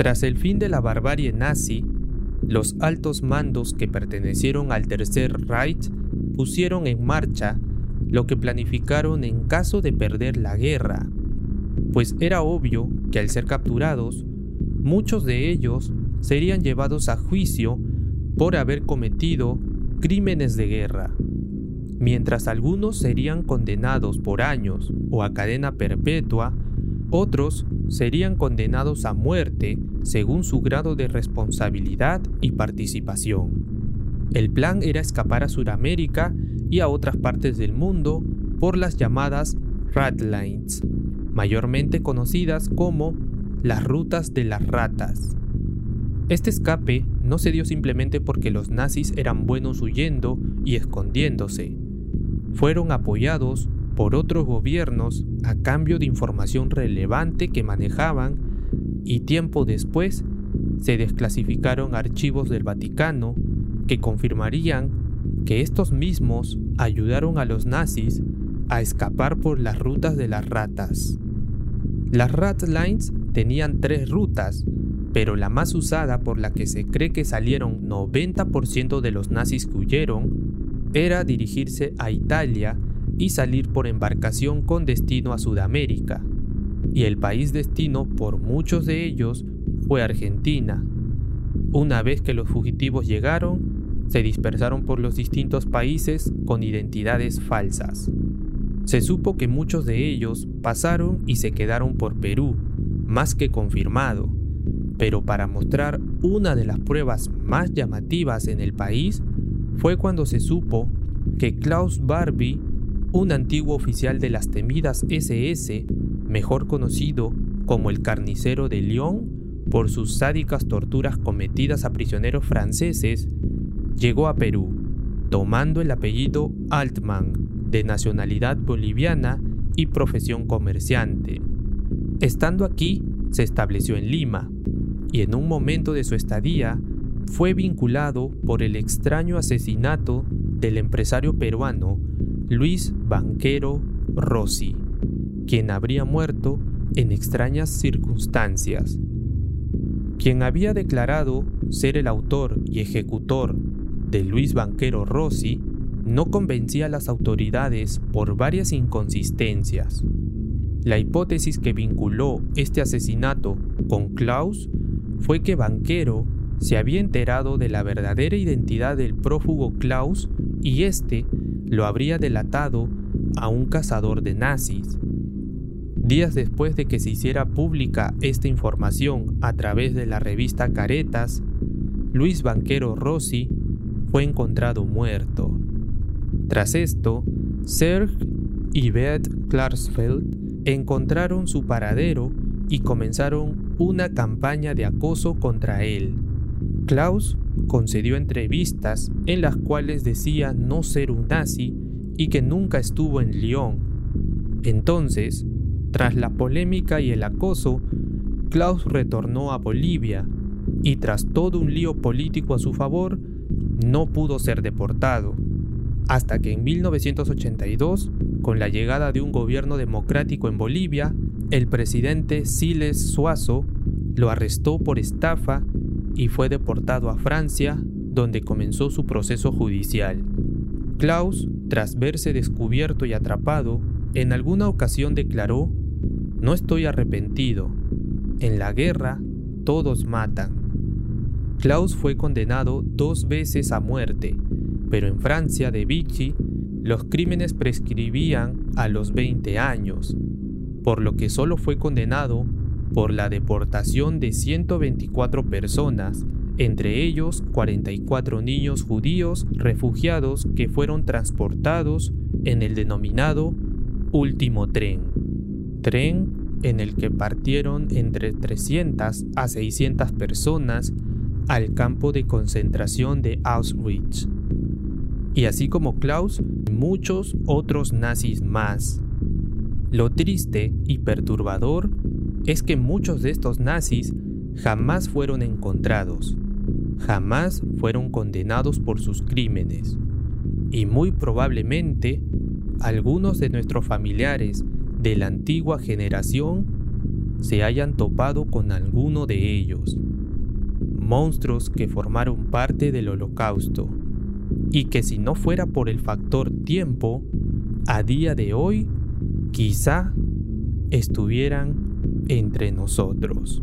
Tras el fin de la barbarie nazi, los altos mandos que pertenecieron al Tercer Reich pusieron en marcha lo que planificaron en caso de perder la guerra, pues era obvio que al ser capturados, muchos de ellos serían llevados a juicio por haber cometido crímenes de guerra, mientras algunos serían condenados por años o a cadena perpetua, otros serían condenados a muerte según su grado de responsabilidad y participación. El plan era escapar a Sudamérica y a otras partes del mundo por las llamadas Ratlines, mayormente conocidas como las rutas de las ratas. Este escape no se dio simplemente porque los nazis eran buenos huyendo y escondiéndose. Fueron apoyados por otros gobiernos a cambio de información relevante que manejaban y tiempo después se desclasificaron archivos del Vaticano que confirmarían que estos mismos ayudaron a los nazis a escapar por las rutas de las ratas. Las Rat Lines tenían tres rutas, pero la más usada por la que se cree que salieron 90% de los nazis que huyeron era dirigirse a Italia y salir por embarcación con destino a Sudamérica. Y el país destino por muchos de ellos fue Argentina. Una vez que los fugitivos llegaron, se dispersaron por los distintos países con identidades falsas. Se supo que muchos de ellos pasaron y se quedaron por Perú, más que confirmado, pero para mostrar una de las pruebas más llamativas en el país fue cuando se supo que Klaus Barbie, un antiguo oficial de las temidas SS, mejor conocido como el carnicero de Lyon por sus sádicas torturas cometidas a prisioneros franceses, llegó a Perú, tomando el apellido Altman, de nacionalidad boliviana y profesión comerciante. Estando aquí, se estableció en Lima, y en un momento de su estadía fue vinculado por el extraño asesinato del empresario peruano Luis Banquero Rossi, quien habría muerto en extrañas circunstancias. Quien había declarado ser el autor y ejecutor de Luis Banquero Rossi no convencía a las autoridades por varias inconsistencias. La hipótesis que vinculó este asesinato con Klaus fue que Banquero se había enterado de la verdadera identidad del prófugo Klaus y éste lo habría delatado a un cazador de nazis. Días después de que se hiciera pública esta información a través de la revista Caretas, Luis Banquero Rossi fue encontrado muerto. Tras esto, Serge y Beth Klarsfeld encontraron su paradero y comenzaron una campaña de acoso contra él. Klaus concedió entrevistas en las cuales decía no ser un nazi y que nunca estuvo en Lyon. Entonces, tras la polémica y el acoso, Klaus retornó a Bolivia y tras todo un lío político a su favor, no pudo ser deportado, hasta que en 1982, con la llegada de un gobierno democrático en Bolivia, el presidente Siles Suazo lo arrestó por estafa y fue deportado a Francia, donde comenzó su proceso judicial. Klaus, tras verse descubierto y atrapado, en alguna ocasión declaró, No estoy arrepentido, en la guerra todos matan. Klaus fue condenado dos veces a muerte, pero en Francia de Vichy los crímenes prescribían a los 20 años, por lo que solo fue condenado por la deportación de 124 personas, entre ellos 44 niños judíos refugiados que fueron transportados en el denominado último tren, tren en el que partieron entre 300 a 600 personas al campo de concentración de Auschwitz. Y así como Klaus, muchos otros nazis más. Lo triste y perturbador es que muchos de estos nazis jamás fueron encontrados, jamás fueron condenados por sus crímenes, y muy probablemente algunos de nuestros familiares de la antigua generación se hayan topado con alguno de ellos, monstruos que formaron parte del holocausto, y que si no fuera por el factor tiempo, a día de hoy quizá estuvieran entre nosotros.